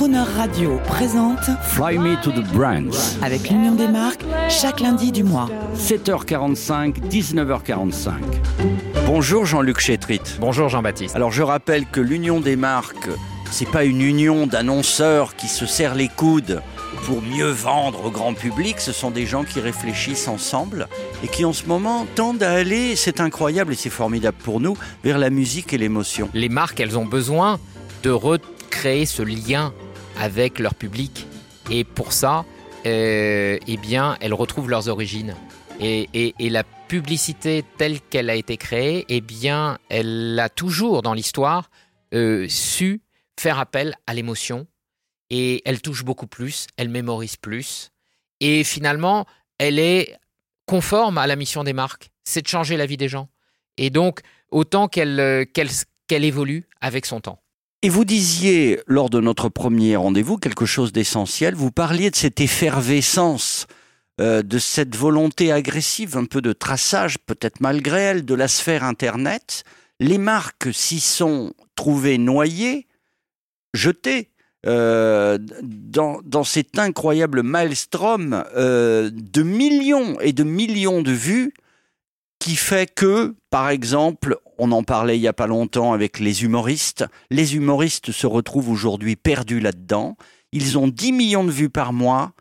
Crooner Radio présente Fly Me to the Brands. avec l'Union des marques chaque lundi du mois. 7h45, 19h45. Bonjour Jean-Luc Chétrit. Bonjour Jean-Baptiste. Alors je rappelle que l'union des marques, c'est pas une union d'annonceurs qui se serrent les coudes pour mieux vendre au grand public, ce sont des gens qui réfléchissent ensemble et qui en ce moment tendent à aller, c'est incroyable et c'est formidable pour nous, vers la musique et l'émotion. Les marques, elles ont besoin de recréer ce lien avec leur public. Et pour ça, euh, eh bien, elles retrouvent leurs origines. Et, la publicité telle qu'elle a été créée, eh bien, elle a toujours dans l'histoire euh, su faire appel à l'émotion. Et elle touche beaucoup plus, elle mémorise plus. Et finalement, elle est conforme à la mission des marques, c'est de changer la vie des gens. Et donc, autant qu'elle euh, évolue avec son temps. Et vous disiez lors de notre premier rendez-vous quelque chose d'essentiel, vous parliez de cette effervescence, euh, de cette volonté agressive, un peu de traçage, peut-être malgré elle, de la sphère Internet. Les marques s'y sont trouvées noyées, jetées. euh, dans, cet incroyable maelstrom euh, de millions et de millions de vues qui fait que, par exemple, on en parlait il y a pas longtemps avec les humoristes, les humoristes se retrouvent aujourd'hui perdus là-dedans. Ils ont 10 millions de vues par mois.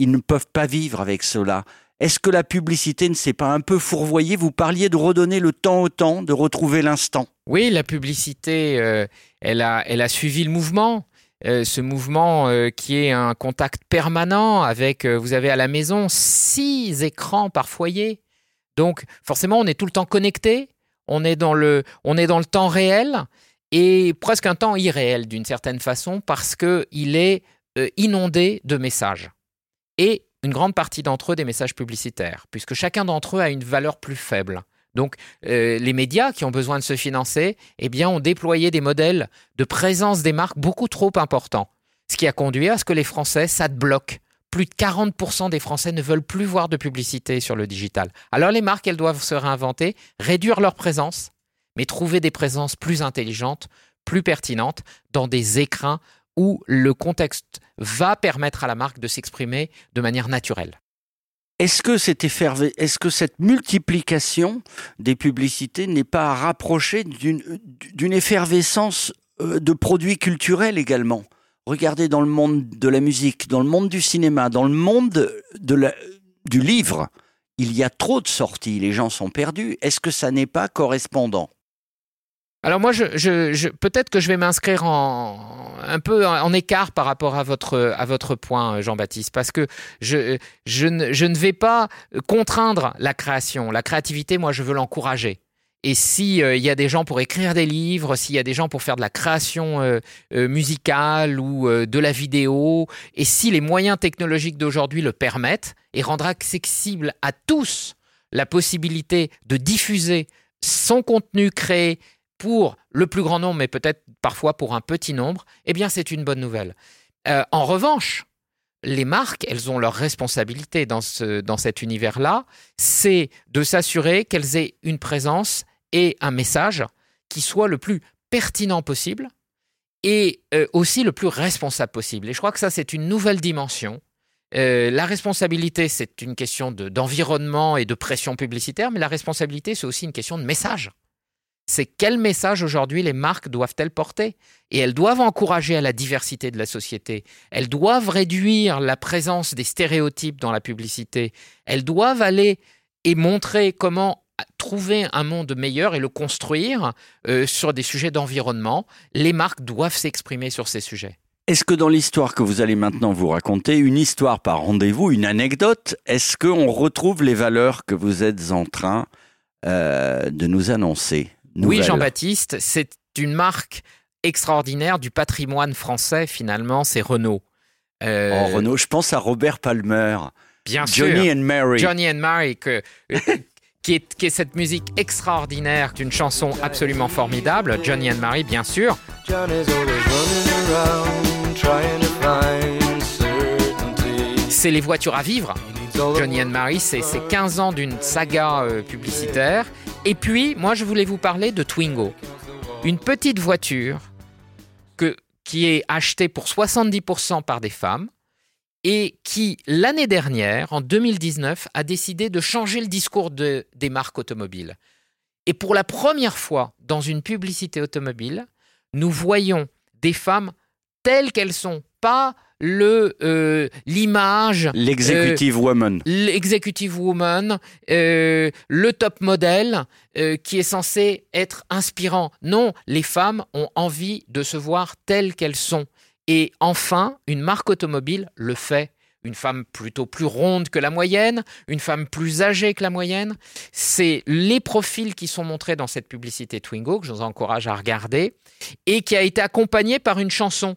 Ils ne peuvent pas vivre avec cela. Est-ce que la publicité ne s'est pas un peu fourvoyée? Vous parliez de redonner le temps au temps, de retrouver l'instant. Oui, la publicité, euh, elle, a, elle a suivi le mouvement. Euh, ce mouvement euh, qui est un contact permanent avec, vous avez à la maison, six écrans par foyer. Donc forcément, on est tout le temps connecté, on est dans le, temps réel et presque un temps irréel d'une certaine façon parce qu'il est euh, inondé de messages. Et une grande partie d'entre eux des messages publicitaires, puisque chacun d'entre eux a une valeur plus faible. Donc euh, les médias qui ont besoin de se financer, eh ont déployé des modèles de présence des marques beaucoup trop importants. Ce qui a conduit à ce que les Français, bloque. Plus de 40% des Français ne veulent plus voir de publicité sur le digital. Alors les marques, elles doivent se réinventer, réduire leur présence, mais trouver des présences plus intelligentes, plus pertinentes, dans des écrins où le contexte va permettre à la marque de s'exprimer de manière naturelle. Est-ce que, cette multiplication des publicités n'est pas d'une, d'une effervescence euh, de produits culturels également? Regardez dans le monde de la musique, dans le monde du cinéma, dans le monde du livre, il y a trop de sorties, les gens sont perdus. Est-ce que ça n'est pas correspondant? Alors moi, peut-être que je vais m'inscrire un peu en, écart par rapport à votre point, Jean-Baptiste, parce que je ne vais pas contraindre la création, la créativité. Moi, je veux l'encourager. Et si euh, y a des gens pour écrire des livres, s'il y a des gens pour faire de la création euh, euh, musicale ou euh, de la vidéo, et si les moyens technologiques d'aujourd'hui le permettent et rendra accessible à tous la possibilité de diffuser son contenu créé pour le plus grand nombre, mais peut-être parfois pour un petit nombre, eh bien c'est une bonne nouvelle. En revanche, les marques, elles ont leur responsabilité dans, ce, dans cet univers-là, c'est de s'assurer qu'elles aient une présence et un message qui soit le plus pertinent possible et euh, aussi le plus responsable possible. Et je crois que ça, c'est une nouvelle dimension. Euh, la responsabilité, c'est une question de- d'environnement et de pression publicitaire, mais la responsabilité, c'est aussi une question de message c'est quel message aujourd'hui les marques doivent-elles porter? Et elles doivent encourager à la diversité de la société. Elles doivent réduire la présence des stéréotypes dans la publicité. Elles doivent aller et montrer comment trouver un monde meilleur et le construire euh, sur des sujets d'environnement. Les marques doivent s'exprimer sur ces sujets. Est-ce que dans l'histoire que vous allez maintenant vous raconter, une histoire par rendez-vous, une anecdote, est-ce qu'on retrouve les valeurs que vous êtes en train euh, de nous annoncer Oui. Jean-Baptiste, c'est une marque extraordinaire du patrimoine français, finalement, c'est Renault. Euh, Oh, Renaud, je pense à Robert Palmer, Bien sûr. Johnny and Mary. Johnny and Mary, que- qui, est, qui est cette musique extraordinaire, d'une chanson absolument formidable. Johnny and Mary, bien sûr. Johnny's always running around trying to find certainty. C'est les voitures à vivre. Johnny and Mary, c'est c'est 15 ans d'une saga euh, publicitaire. Et puis, moi, je voulais vous parler de Twingo. Une petite voiture que, qui est acheté pour 70% par des femmes et qui, l'année dernière, en 2019, a décidé de changer le discours de- des marques automobiles. Et pour la première fois dans une publicité automobile, nous voyons des femmes telles qu'elles sont, pas le euh, l'image, L'executive woman. l'executive woman, euh, le top modèle euh, qui est censé être inspirant. Non, les femmes ont envie de se voir telles qu'elles sont. Et enfin, une marque automobile le fait. Une femme plutôt plus ronde que la moyenne, une femme plus âgée que la moyenne. C'est les profils qui sont montrés dans cette publicité Twingo, que je vous encourage à regarder, et qui a été accompagnée par une chanson.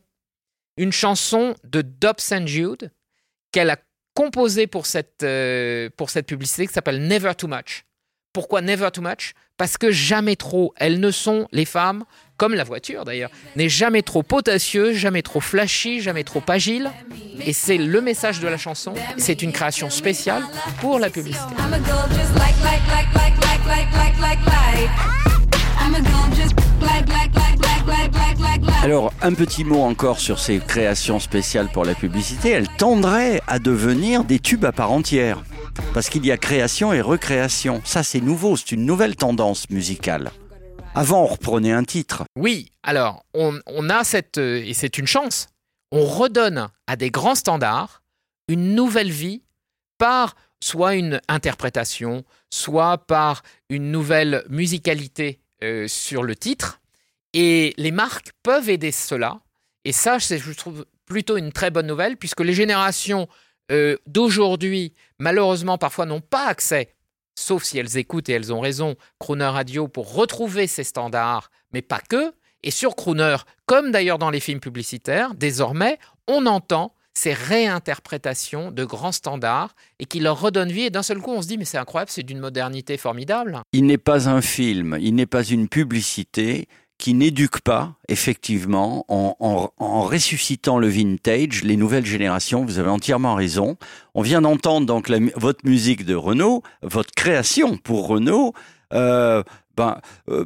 Une chanson de Dobson Jude qu'elle a composée pour cette, euh, pour cette publicité qui s'appelle Never Too Much. Pourquoi Never Too Much Parce que jamais trop, elles ne sont, les femmes, comme la voiture d'ailleurs, n'est jamais trop potassieuse, jamais trop flashy, jamais trop agile. Et c'est le message de la chanson. C'est une création spéciale pour la publicité. Alors, un petit mot encore sur ces créations spéciales pour la publicité. Elles tendraient à devenir des tubes à part entière. Parce qu'il y a création et recréation. Ça, c'est nouveau. C'est une nouvelle tendance musicale. Avant, on reprenait un titre. Oui, alors on, a cette, euh, et c'est une chance, on redonne à des grands standards une nouvelle vie par soit une interprétation, soit par une nouvelle musicalité euh, sur le titre. Et les marques peuvent aider cela. Et ça, je trouve, plutôt une très bonne nouvelle, puisque les générations euh, d'aujourd'hui, malheureusement, parfois n'ont pas accès, sauf si elles écoutent et elles ont raison, Crooner Radio pour retrouver ces standards, mais pas que. Et sur Crooner, comme d'ailleurs dans les films publicitaires, désormais, on entend ces réinterprétations de grands standards et qui leur redonnent vie. Et d'un seul coup, on se dit, mais c'est incroyable, c'est d'une modernité formidable. Il n'est pas un film, il n'est pas une publicité qui n'éduque pas, effectivement, en, ressuscitant le vintage, les nouvelles générations. Vous avez entièrement raison. On vient d'entendre donc votre musique de Renault, votre création pour Renault. Euh, ben, euh,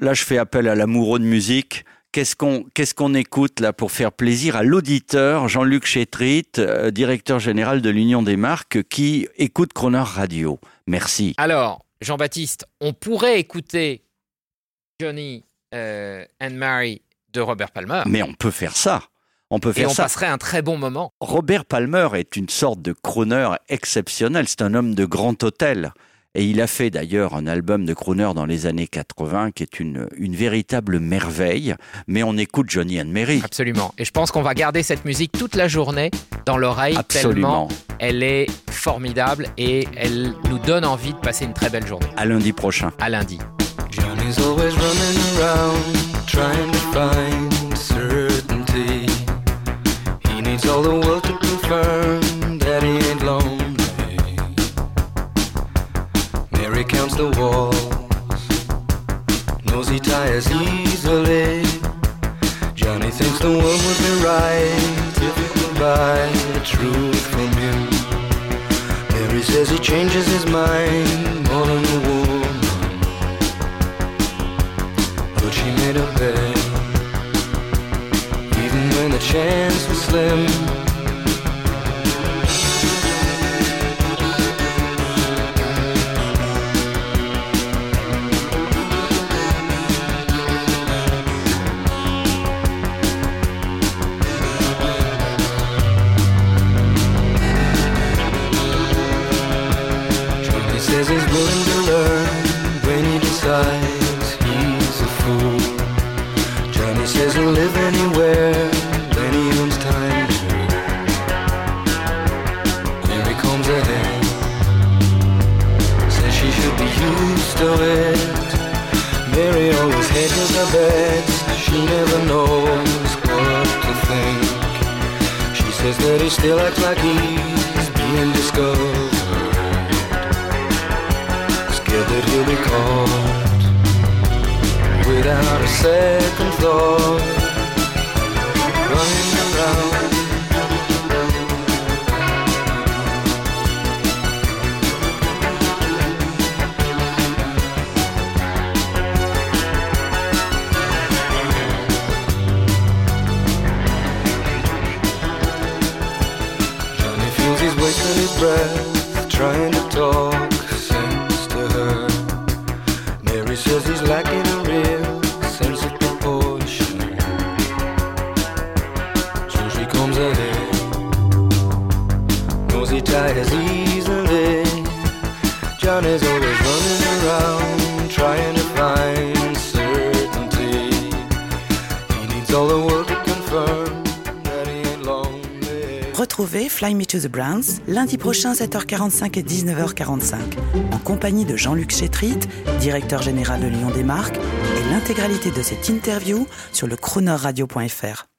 là, je fais appel à l'amoureux de musique. Qu'est-ce qu'on qu'est-ce écoute là pour faire plaisir à l'auditeur Jean-Luc Chétrit, euh, directeur général de l'Union des marques, qui écoute Croner Radio? Merci. Alors, Jean-Baptiste, on pourrait écouter Johnny euh, and Mary de Robert Palmer. Mais on peut faire ça. On peut Et faire on ça. passerait un très bon moment. Robert Palmer est une sorte de crooner exceptionnel. C'est un homme de grand hôtel. Et il a fait d'ailleurs un album de crooner dans les années 80 qui est une, une véritable merveille. Mais on écoute Johnny and Mary. Absolument. Et je pense qu'on va garder cette musique toute la journée dans l'oreille Absolument. tellement elle est formidable et elle nous donne envie de passer une très belle journée. À lundi prochain. À lundi. Johnny's always running around trying to find certainty. He needs all the world to confirm that he ain't lonely. Mary counts the walls, knows he tires easily. Johnny thinks the world would be right if he could buy the truth from him. Mary says he changes his mind more than. When the chance was slim. Says he's willing hedges she never knows what to think. She says that he still acts like he's being discovered. Scared that he'll be caught without a second thought, Fly Me to the Browns lundi prochain 7h45 et 19h45 en compagnie de Jean-Luc Chétrit, directeur général de Lyon des marques et l'intégralité de cette interview sur le chronoradio.fr.